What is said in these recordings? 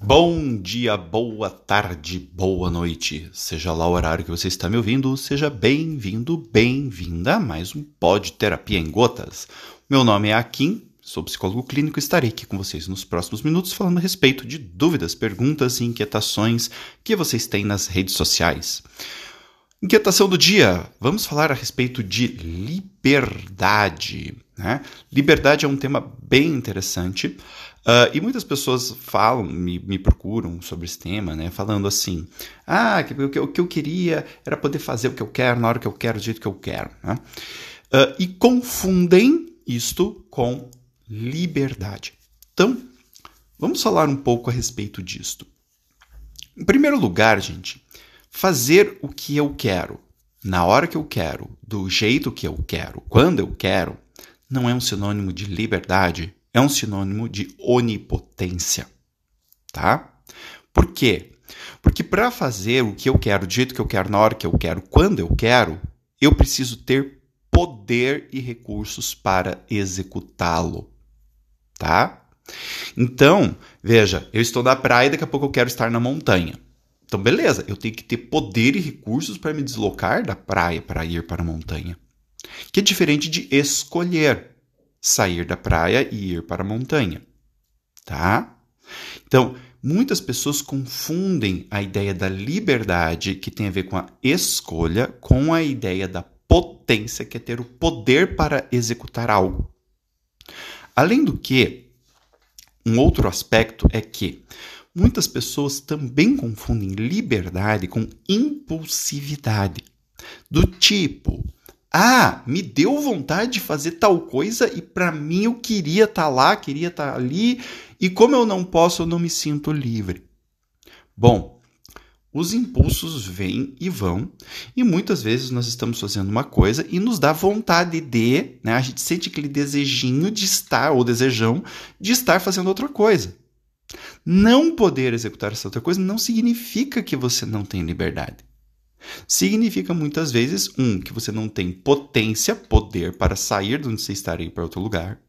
Bom dia, boa tarde, boa noite. Seja lá o horário que você está me ouvindo, seja bem-vindo, bem-vinda a mais um Pod Terapia em Gotas. Meu nome é Akin, sou psicólogo clínico e estarei aqui com vocês nos próximos minutos falando a respeito de dúvidas, perguntas e inquietações que vocês têm nas redes sociais. Inquietação do dia: vamos falar a respeito de liberdade. Né? Liberdade é um tema bem interessante. Uh, e muitas pessoas falam, me, me, procuram sobre esse tema, né? Falando assim: ah, o, que, que eu queria era poder fazer o que eu quero, na hora que eu quero, do jeito que eu quero. Né? Uh, e confundem isto com liberdade. Então, vamos falar um pouco a respeito disto. Em primeiro lugar, gente, fazer o que eu quero, na hora que eu quero, do jeito que eu quero, quando eu quero, não é um sinônimo de liberdade, é um sinônimo de onipotência, tá? Por quê? Porque para fazer o que eu quero, do jeito que eu quero, na hora que eu quero, quando eu quero, eu preciso ter poder e recursos para executá-lo, tá? Então, veja, eu estou na praia e daqui a pouco eu quero estar na montanha. Então, beleza, eu tenho que ter poder e recursos para me deslocar da praia para ir para a montanha. Que é diferente de escolher sair da praia e ir para a montanha, tá? Então, muitas pessoas confundem a ideia da liberdade, que tem a ver com a escolha, com a ideia da potência, que é ter o poder para executar algo. Além do que, um outro aspecto é que Muitas pessoas também confundem liberdade com impulsividade. Do tipo, ah, me deu vontade de fazer tal coisa e para mim eu queria estar tá lá, queria estar tá ali, e como eu não posso, eu não me sinto livre. Bom, os impulsos vêm e vão, e muitas vezes nós estamos fazendo uma coisa e nos dá vontade de, né? A gente sente aquele desejinho de estar, ou desejão de estar fazendo outra coisa. Não poder executar essa outra coisa não significa que você não tem liberdade. Significa muitas vezes, um, que você não tem potência, poder para sair de onde você está e ir para outro lugar.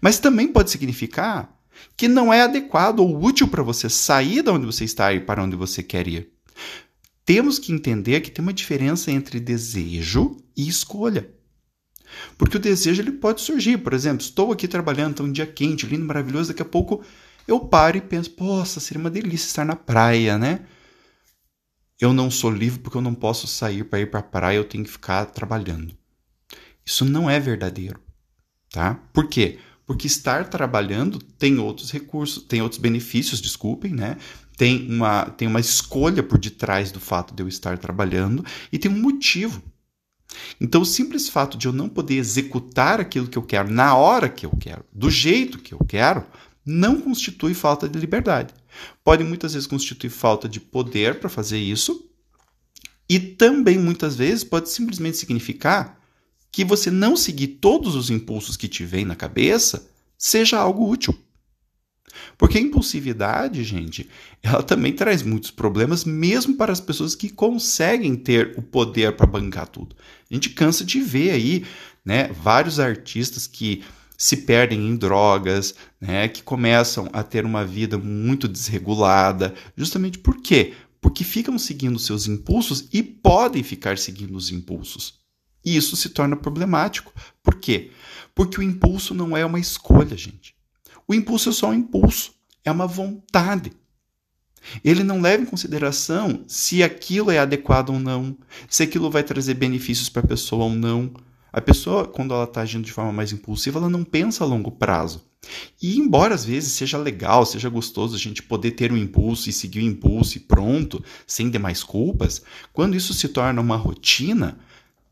Mas também pode significar que não é adequado ou útil para você sair de onde você está e ir para onde você quer ir. Temos que entender que tem uma diferença entre desejo e escolha. Porque o desejo ele pode surgir, por exemplo, estou aqui trabalhando, está um dia quente, lindo, maravilhoso, daqui a pouco eu paro e penso, poxa, seria uma delícia estar na praia, né? Eu não sou livre porque eu não posso sair para ir para a praia, eu tenho que ficar trabalhando. Isso não é verdadeiro, tá? Por quê? Porque estar trabalhando tem outros recursos, tem outros benefícios, desculpem, né? Tem uma, tem uma escolha por detrás do fato de eu estar trabalhando e tem um motivo. Então, o simples fato de eu não poder executar aquilo que eu quero na hora que eu quero, do jeito que eu quero, não constitui falta de liberdade. Pode muitas vezes constituir falta de poder para fazer isso, e também muitas vezes pode simplesmente significar que você não seguir todos os impulsos que te vêm na cabeça seja algo útil. Porque a impulsividade, gente, ela também traz muitos problemas, mesmo para as pessoas que conseguem ter o poder para bancar tudo. A gente cansa de ver aí, né, vários artistas que se perdem em drogas, né, que começam a ter uma vida muito desregulada, justamente por quê? Porque ficam seguindo seus impulsos e podem ficar seguindo os impulsos. E isso se torna problemático. Por quê? Porque o impulso não é uma escolha, gente. O impulso é só um impulso, é uma vontade. Ele não leva em consideração se aquilo é adequado ou não, se aquilo vai trazer benefícios para a pessoa ou não. A pessoa, quando ela está agindo de forma mais impulsiva, ela não pensa a longo prazo. E embora às vezes seja legal, seja gostoso a gente poder ter um impulso e seguir o impulso e pronto, sem demais culpas, quando isso se torna uma rotina,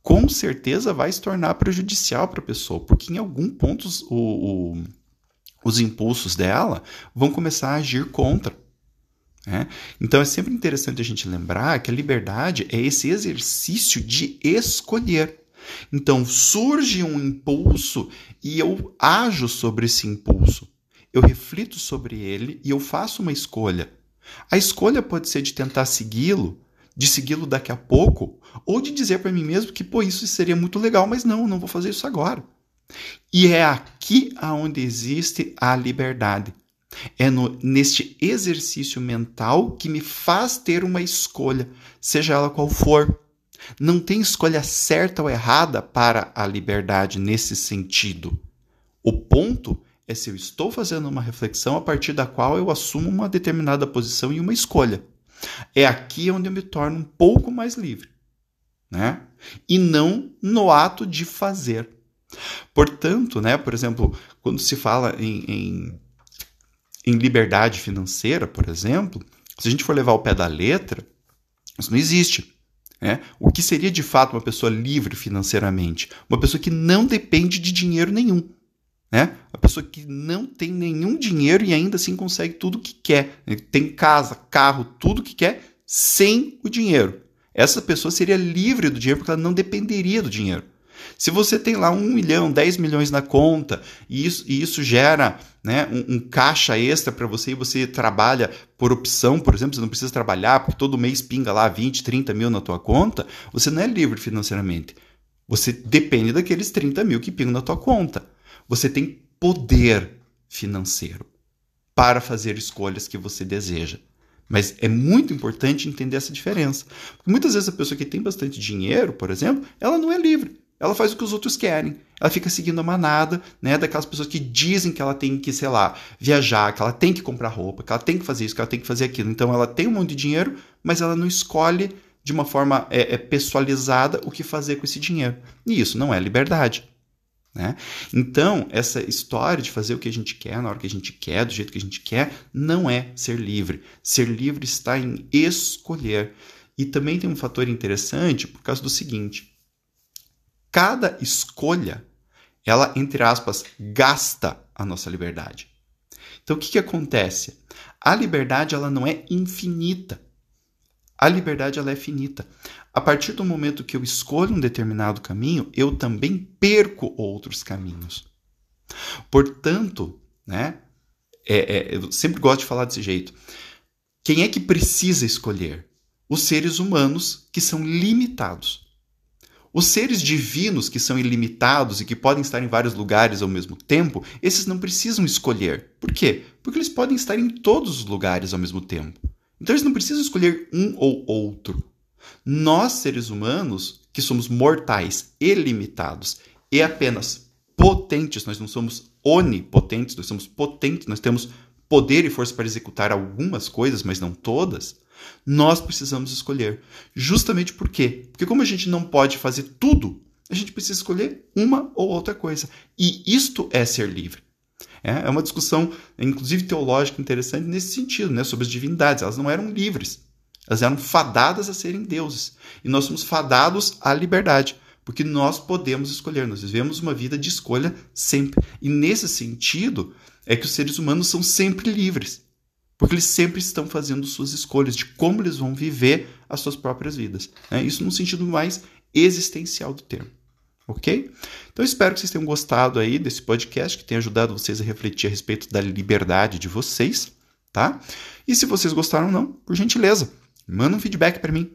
com certeza vai se tornar prejudicial para a pessoa, porque em algum ponto o, o, os impulsos dela vão começar a agir contra. Né? Então é sempre interessante a gente lembrar que a liberdade é esse exercício de escolher. Então surge um impulso e eu ajo sobre esse impulso. Eu reflito sobre ele e eu faço uma escolha. A escolha pode ser de tentar segui-lo, de segui-lo daqui a pouco, ou de dizer para mim mesmo que, pô, isso seria muito legal, mas não, não vou fazer isso agora. E é aqui aonde existe a liberdade. É no, neste exercício mental que me faz ter uma escolha, seja ela qual for. Não tem escolha certa ou errada para a liberdade nesse sentido. O ponto é se eu estou fazendo uma reflexão a partir da qual eu assumo uma determinada posição e uma escolha. É aqui onde eu me torno um pouco mais livre, né? E não no ato de fazer. Portanto, né, por exemplo, quando se fala em, em, em liberdade financeira, por exemplo, se a gente for levar o pé da letra, isso não existe. Né? O que seria de fato uma pessoa livre financeiramente? Uma pessoa que não depende de dinheiro nenhum. Né? A pessoa que não tem nenhum dinheiro e ainda assim consegue tudo o que quer. Tem casa, carro, tudo que quer sem o dinheiro. Essa pessoa seria livre do dinheiro porque ela não dependeria do dinheiro. Se você tem lá um milhão, 10 milhões na conta e isso, e isso gera né, um, um caixa extra para você e você trabalha por opção, por exemplo, você não precisa trabalhar porque todo mês pinga lá 20, 30 mil na tua conta, você não é livre financeiramente. Você depende daqueles 30 mil que pingam na tua conta. Você tem poder financeiro para fazer escolhas que você deseja. Mas é muito importante entender essa diferença. Porque muitas vezes a pessoa que tem bastante dinheiro, por exemplo, ela não é livre. Ela faz o que os outros querem. Ela fica seguindo a manada, né, daquelas pessoas que dizem que ela tem que, sei lá, viajar, que ela tem que comprar roupa, que ela tem que fazer isso, que ela tem que fazer aquilo. Então ela tem um monte de dinheiro, mas ela não escolhe de uma forma é, é pessoalizada o que fazer com esse dinheiro. E isso não é liberdade. Né? Então, essa história de fazer o que a gente quer, na hora que a gente quer, do jeito que a gente quer, não é ser livre. Ser livre está em escolher. E também tem um fator interessante por causa do seguinte: cada escolha, ela, entre aspas, gasta a nossa liberdade. Então, o que, que acontece? A liberdade ela não é infinita. A liberdade ela é finita. A partir do momento que eu escolho um determinado caminho, eu também perco outros caminhos. Portanto, né, é, é, eu sempre gosto de falar desse jeito. Quem é que precisa escolher? Os seres humanos que são limitados. Os seres divinos que são ilimitados e que podem estar em vários lugares ao mesmo tempo, esses não precisam escolher. Por quê? Porque eles podem estar em todos os lugares ao mesmo tempo. Então eles não precisam escolher um ou outro. Nós, seres humanos, que somos mortais e limitados e apenas potentes, nós não somos onipotentes, nós somos potentes, nós temos poder e força para executar algumas coisas, mas não todas, nós precisamos escolher. Justamente por quê? Porque como a gente não pode fazer tudo, a gente precisa escolher uma ou outra coisa. E isto é ser livre. É, é uma discussão, inclusive teológica, interessante nesse sentido, né, sobre as divindades. Elas não eram livres, elas eram fadadas a serem deuses. E nós somos fadados à liberdade, porque nós podemos escolher, nós vivemos uma vida de escolha sempre. E nesse sentido, é que os seres humanos são sempre livres, porque eles sempre estão fazendo suas escolhas de como eles vão viver as suas próprias vidas. Né? Isso no sentido mais existencial do termo ok? Então espero que vocês tenham gostado aí desse podcast, que tenha ajudado vocês a refletir a respeito da liberdade de vocês, tá? E se vocês gostaram ou não, por gentileza, manda um feedback para mim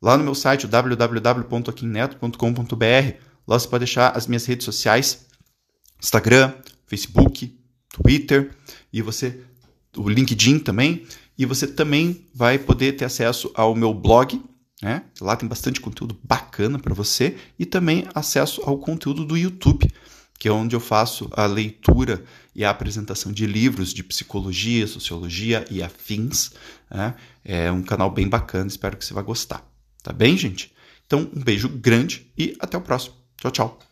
lá no meu site www.aquineto.com.br. Lá você pode deixar as minhas redes sociais, Instagram, Facebook, Twitter e você o LinkedIn também, e você também vai poder ter acesso ao meu blog, né? Lá tem bastante conteúdo bacana para você e também acesso ao conteúdo do YouTube, que é onde eu faço a leitura e a apresentação de livros de psicologia, sociologia e afins. Né? É um canal bem bacana, espero que você vá gostar. Tá bem, gente? Então, um beijo grande e até o próximo. Tchau, tchau.